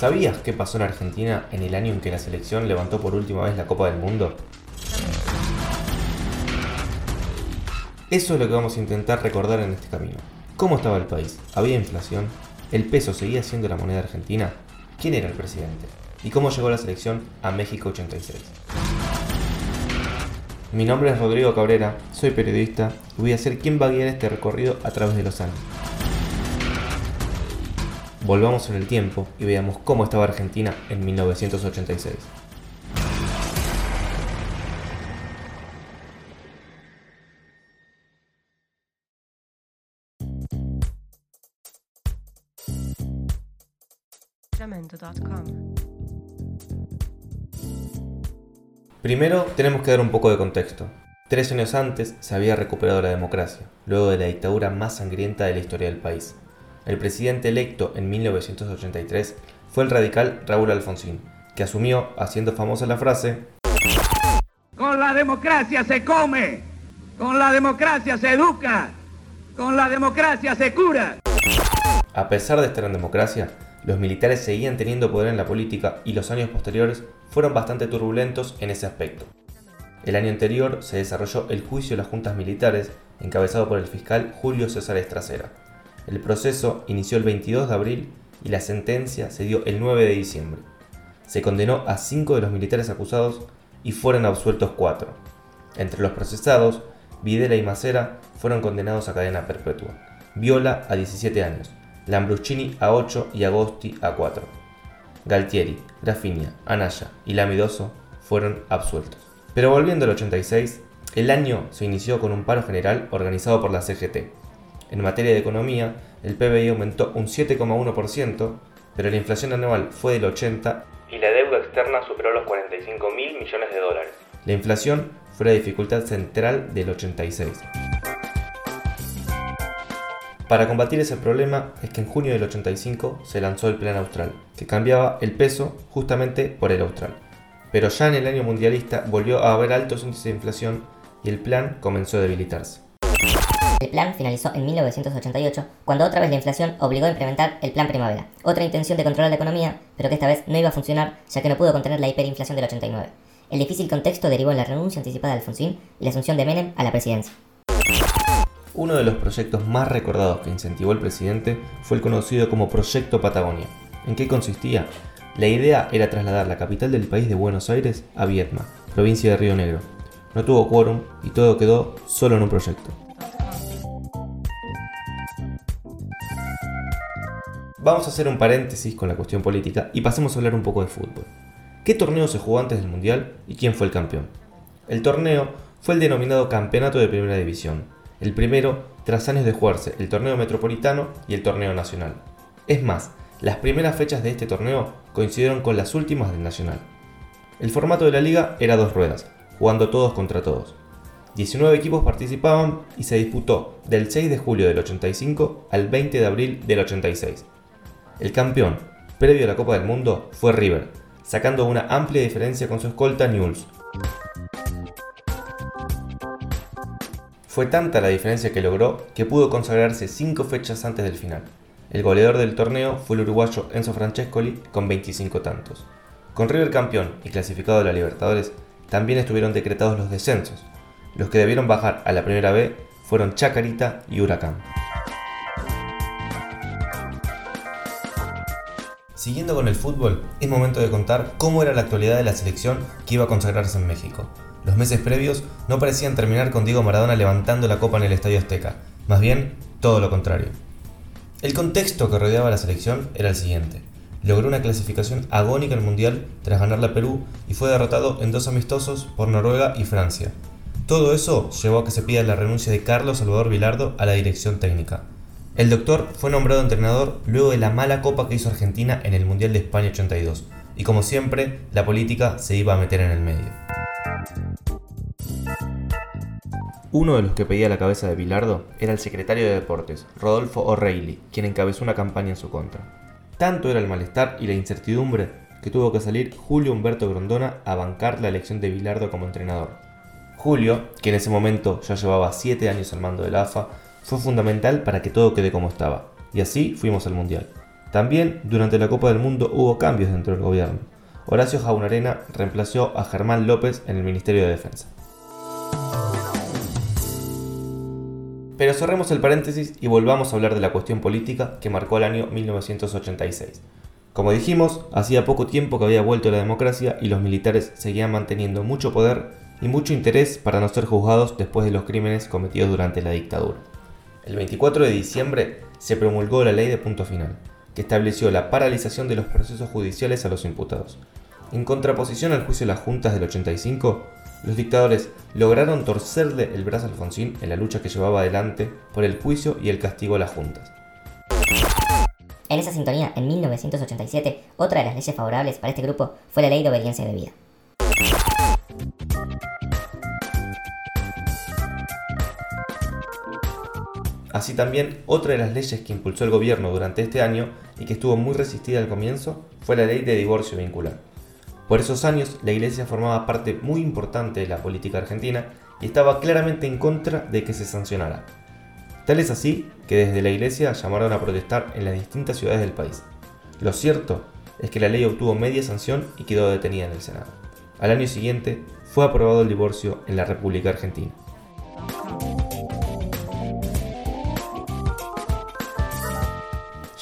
¿Sabías qué pasó en Argentina en el año en que la selección levantó por última vez la Copa del Mundo? Eso es lo que vamos a intentar recordar en este camino. ¿Cómo estaba el país? ¿Había inflación? ¿El peso seguía siendo la moneda argentina? ¿Quién era el presidente? ¿Y cómo llegó la selección a México 86? Mi nombre es Rodrigo Cabrera, soy periodista y voy a ser quien va a guiar este recorrido a través de los años. Volvamos en el tiempo y veamos cómo estaba Argentina en 1986. Primero tenemos que dar un poco de contexto. Tres años antes se había recuperado la democracia, luego de la dictadura más sangrienta de la historia del país. El presidente electo en 1983 fue el radical Raúl Alfonsín, que asumió haciendo famosa la frase Con la democracia se come, con la democracia se educa, con la democracia se cura. A pesar de estar en democracia, los militares seguían teniendo poder en la política y los años posteriores fueron bastante turbulentos en ese aspecto. El año anterior se desarrolló el juicio de las juntas militares encabezado por el fiscal Julio César Estracera. El proceso inició el 22 de abril y la sentencia se dio el 9 de diciembre. Se condenó a cinco de los militares acusados y fueron absueltos cuatro. Entre los procesados, Videla y Macera fueron condenados a cadena perpetua, Viola a 17 años, Lambruschini a 8 y Agosti a 4. Galtieri, Grafinia, Anaya y Lamidoso fueron absueltos. Pero volviendo al 86, el año se inició con un paro general organizado por la CGT. En materia de economía, el PBI aumentó un 7,1%, pero la inflación anual fue del 80 y la deuda externa superó los 45 mil millones de dólares. La inflación fue la dificultad central del 86. Para combatir ese problema es que en junio del 85 se lanzó el Plan Austral, que cambiaba el peso justamente por el austral. Pero ya en el año mundialista volvió a haber altos índices de inflación y el plan comenzó a debilitarse. El plan finalizó en 1988, cuando otra vez la inflación obligó a implementar el Plan Primavera, otra intención de controlar la economía, pero que esta vez no iba a funcionar ya que no pudo contener la hiperinflación del 89. El difícil contexto derivó en la renuncia anticipada de Alfonsín y la asunción de Menem a la presidencia. Uno de los proyectos más recordados que incentivó el presidente fue el conocido como Proyecto Patagonia. ¿En qué consistía? La idea era trasladar la capital del país de Buenos Aires a Viedma, provincia de Río Negro. No tuvo quórum y todo quedó solo en un proyecto. Vamos a hacer un paréntesis con la cuestión política y pasemos a hablar un poco de fútbol. ¿Qué torneo se jugó antes del Mundial y quién fue el campeón? El torneo fue el denominado Campeonato de Primera División, el primero tras años de jugarse el torneo metropolitano y el torneo nacional. Es más, las primeras fechas de este torneo coincidieron con las últimas del nacional. El formato de la liga era dos ruedas, jugando todos contra todos. 19 equipos participaban y se disputó del 6 de julio del 85 al 20 de abril del 86. El campeón, previo a la Copa del Mundo, fue River, sacando una amplia diferencia con su escolta Newell's, Fue tanta la diferencia que logró que pudo consagrarse 5 fechas antes del final. El goleador del torneo fue el uruguayo Enzo Francescoli con 25 tantos. Con River campeón y clasificado a la Libertadores, también estuvieron decretados los descensos. Los que debieron bajar a la primera B fueron Chacarita y Huracán. Siguiendo con el fútbol, es momento de contar cómo era la actualidad de la selección que iba a consagrarse en México. Los meses previos no parecían terminar con Diego Maradona levantando la copa en el Estadio Azteca, más bien todo lo contrario. El contexto que rodeaba a la selección era el siguiente. Logró una clasificación agónica el Mundial tras ganarle a Perú y fue derrotado en dos amistosos por Noruega y Francia. Todo eso llevó a que se pida la renuncia de Carlos Salvador Vilardo a la dirección técnica. El doctor fue nombrado entrenador luego de la mala copa que hizo Argentina en el Mundial de España 82, y como siempre, la política se iba a meter en el medio. Uno de los que pedía la cabeza de Bilardo era el secretario de Deportes, Rodolfo O'Reilly, quien encabezó una campaña en su contra. Tanto era el malestar y la incertidumbre que tuvo que salir Julio Humberto Grondona a bancar la elección de Bilardo como entrenador. Julio, que en ese momento ya llevaba 7 años al mando de la AFA, fue fundamental para que todo quede como estaba, y así fuimos al Mundial. También durante la Copa del Mundo hubo cambios dentro del gobierno. Horacio Jaunarena reemplazó a Germán López en el Ministerio de Defensa. Pero cerremos el paréntesis y volvamos a hablar de la cuestión política que marcó el año 1986. Como dijimos, hacía poco tiempo que había vuelto la democracia y los militares seguían manteniendo mucho poder y mucho interés para no ser juzgados después de los crímenes cometidos durante la dictadura. El 24 de diciembre se promulgó la ley de punto final, que estableció la paralización de los procesos judiciales a los imputados. En contraposición al juicio de las juntas del 85, los dictadores lograron torcerle el brazo a Alfonsín en la lucha que llevaba adelante por el juicio y el castigo a las juntas. En esa sintonía, en 1987, otra de las leyes favorables para este grupo fue la Ley de Obediencia Debida. Así también, otra de las leyes que impulsó el gobierno durante este año y que estuvo muy resistida al comienzo fue la ley de divorcio vincular. Por esos años, la Iglesia formaba parte muy importante de la política argentina y estaba claramente en contra de que se sancionara. Tal es así que desde la Iglesia llamaron a protestar en las distintas ciudades del país. Lo cierto es que la ley obtuvo media sanción y quedó detenida en el Senado. Al año siguiente fue aprobado el divorcio en la República Argentina.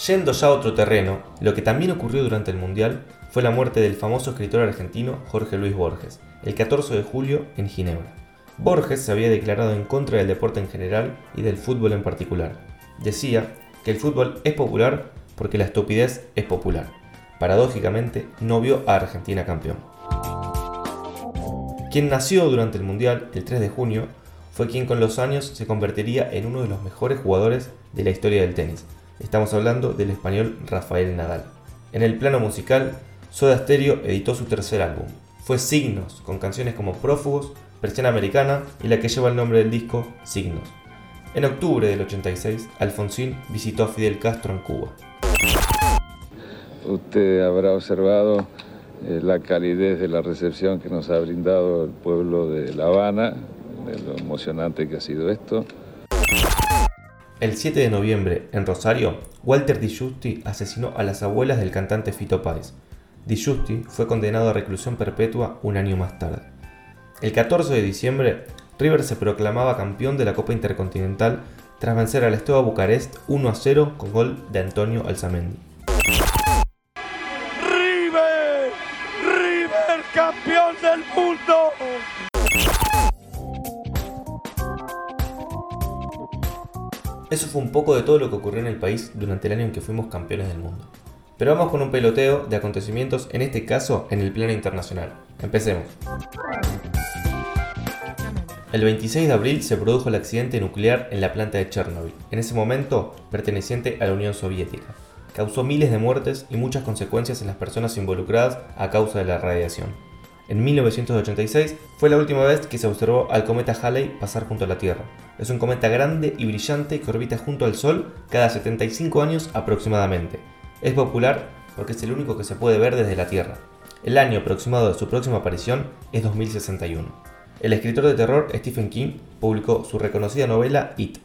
Yendo ya a otro terreno, lo que también ocurrió durante el Mundial fue la muerte del famoso escritor argentino Jorge Luis Borges, el 14 de julio en Ginebra. Borges se había declarado en contra del deporte en general y del fútbol en particular. Decía que el fútbol es popular porque la estupidez es popular. Paradójicamente, no vio a Argentina campeón. Quien nació durante el Mundial, el 3 de junio, fue quien con los años se convertiría en uno de los mejores jugadores de la historia del tenis. Estamos hablando del español Rafael Nadal. En el plano musical, Soda Stereo editó su tercer álbum. Fue Signos, con canciones como Prófugos, Versión Americana y la que lleva el nombre del disco, Signos. En octubre del 86, Alfonsín visitó a Fidel Castro en Cuba. Usted habrá observado eh, la calidez de la recepción que nos ha brindado el pueblo de La Habana, de lo emocionante que ha sido esto. El 7 de noviembre, en Rosario, Walter Di Giusti asesinó a las abuelas del cantante Fito Páez, Di Giusti fue condenado a reclusión perpetua un año más tarde. El 14 de diciembre, River se proclamaba campeón de la Copa Intercontinental tras vencer al Esteban Bucarest 1 a 0 con gol de Antonio Alzamendi. ¡River! ¡River campeón del mundo! Eso fue un poco de todo lo que ocurrió en el país durante el año en que fuimos campeones del mundo. Pero vamos con un peloteo de acontecimientos, en este caso en el plano internacional. Empecemos. El 26 de abril se produjo el accidente nuclear en la planta de Chernobyl, en ese momento perteneciente a la Unión Soviética. Causó miles de muertes y muchas consecuencias en las personas involucradas a causa de la radiación. En 1986 fue la última vez que se observó al cometa Halley pasar junto a la Tierra. Es un cometa grande y brillante que orbita junto al Sol cada 75 años aproximadamente es popular porque es el único que se puede ver desde la Tierra. El año aproximado de su próxima aparición es 2061. El escritor de terror Stephen King publicó su reconocida novela It.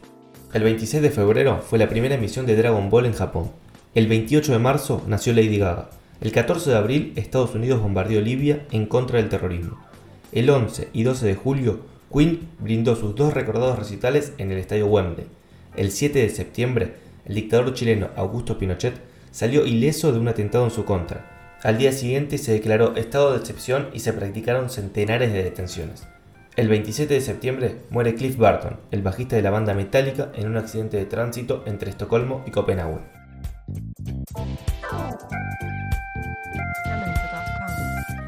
El 26 de febrero fue la primera emisión de Dragon Ball en Japón. El 28 de marzo nació Lady Gaga. El 14 de abril Estados Unidos bombardeó Libia en contra del terrorismo. El 11 y 12 de julio Queen brindó sus dos recordados recitales en el estadio Wembley. El 7 de septiembre el dictador chileno Augusto Pinochet salió ileso de un atentado en su contra. Al día siguiente se declaró estado de excepción y se practicaron centenares de detenciones. El 27 de septiembre muere Cliff Barton, el bajista de la banda Metallica, en un accidente de tránsito entre Estocolmo y Copenhague.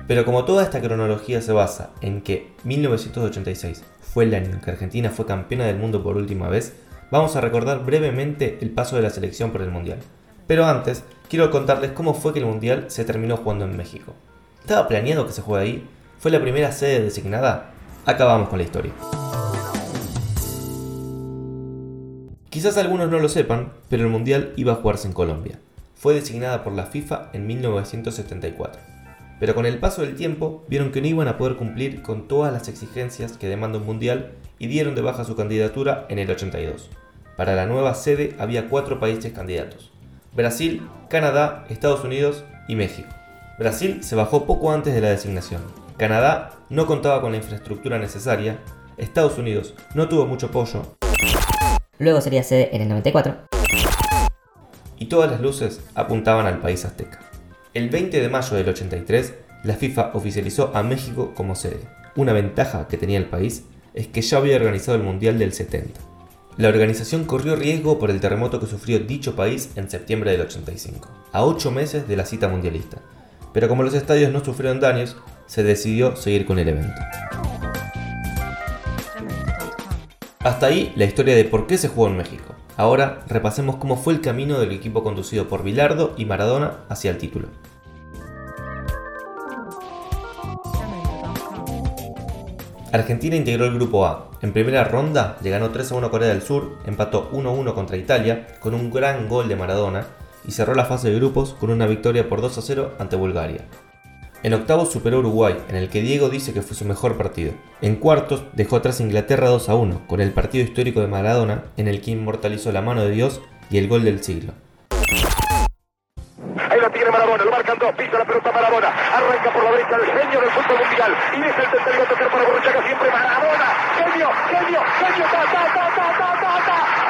Pero como toda esta cronología se basa en que 1986 fue el año en que Argentina fue campeona del mundo por última vez, vamos a recordar brevemente el paso de la selección por el Mundial. Pero antes, quiero contarles cómo fue que el Mundial se terminó jugando en México. ¿Estaba planeado que se juegue ahí? ¿Fue la primera sede designada? Acabamos con la historia. Quizás algunos no lo sepan, pero el Mundial iba a jugarse en Colombia. Fue designada por la FIFA en 1974. Pero con el paso del tiempo vieron que no iban a poder cumplir con todas las exigencias que demanda un Mundial y dieron de baja su candidatura en el 82. Para la nueva sede había cuatro países candidatos. Brasil, Canadá, Estados Unidos y México. Brasil se bajó poco antes de la designación. Canadá no contaba con la infraestructura necesaria. Estados Unidos no tuvo mucho apoyo. Luego sería sede en el 94. Y todas las luces apuntaban al país azteca. El 20 de mayo del 83, la FIFA oficializó a México como sede. Una ventaja que tenía el país es que ya había organizado el Mundial del 70. La organización corrió riesgo por el terremoto que sufrió dicho país en septiembre del 85, a 8 meses de la cita mundialista. Pero como los estadios no sufrieron daños, se decidió seguir con el evento. Hasta ahí la historia de por qué se jugó en México. Ahora repasemos cómo fue el camino del equipo conducido por Bilardo y Maradona hacia el título. Argentina integró el grupo A. En primera ronda le ganó 3 a 1 a Corea del Sur, empató 1 a 1 contra Italia con un gran gol de Maradona y cerró la fase de grupos con una victoria por 2 a 0 ante Bulgaria. En octavos superó Uruguay, en el que Diego dice que fue su mejor partido. En cuartos dejó atrás Inglaterra 2 a 1, con el partido histórico de Maradona, en el que inmortalizó la mano de Dios y el gol del siglo. Ahí lo tiene Maradona, lo marcan dos, pisa la pelota Maradona, arranca por la derecha el genio del fútbol mundial y es el tercero a tocar para Borruchaga siempre Maradona, genio, genio, genio, ta, ta, ta, ta, ta, ta, ta.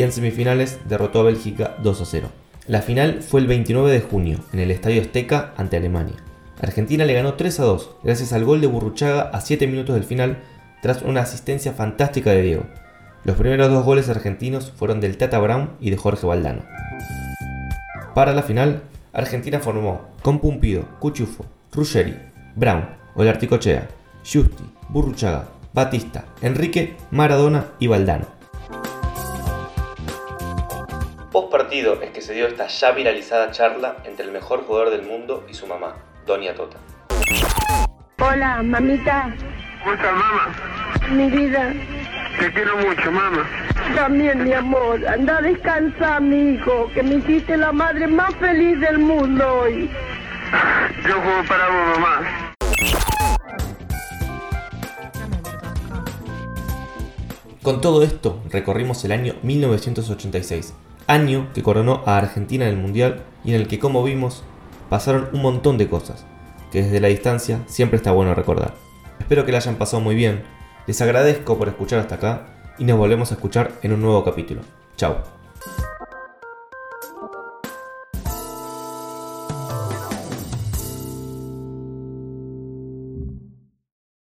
Y en semifinales derrotó a Bélgica 2 a 0. La final fue el 29 de junio en el Estadio Azteca ante Alemania. Argentina le ganó 3 a 2 gracias al gol de Burruchaga a 7 minutos del final tras una asistencia fantástica de Diego. Los primeros dos goles argentinos fueron del Tata Brown y de Jorge Valdano. Para la final, Argentina formó con Pumpido, Cuchufo, Ruggeri, Brown, Olarticochea, Justi, Burruchaga, Batista, Enrique, Maradona y Valdano. Partido es que se dio esta ya viralizada charla entre el mejor jugador del mundo y su mamá, Doña Tota. Hola, mamita, ¿Cómo estás, mamá? mi vida. Te quiero mucho, mamá. También, mi amor. Anda a descansar, mi hijo, que me hiciste la madre más feliz del mundo hoy. Yo juego para vos, mamá. Con todo esto, recorrimos el año 1986, año que coronó a Argentina en el Mundial y en el que, como vimos, pasaron un montón de cosas, que desde la distancia siempre está bueno recordar. Espero que la hayan pasado muy bien, les agradezco por escuchar hasta acá y nos volvemos a escuchar en un nuevo capítulo. Chao.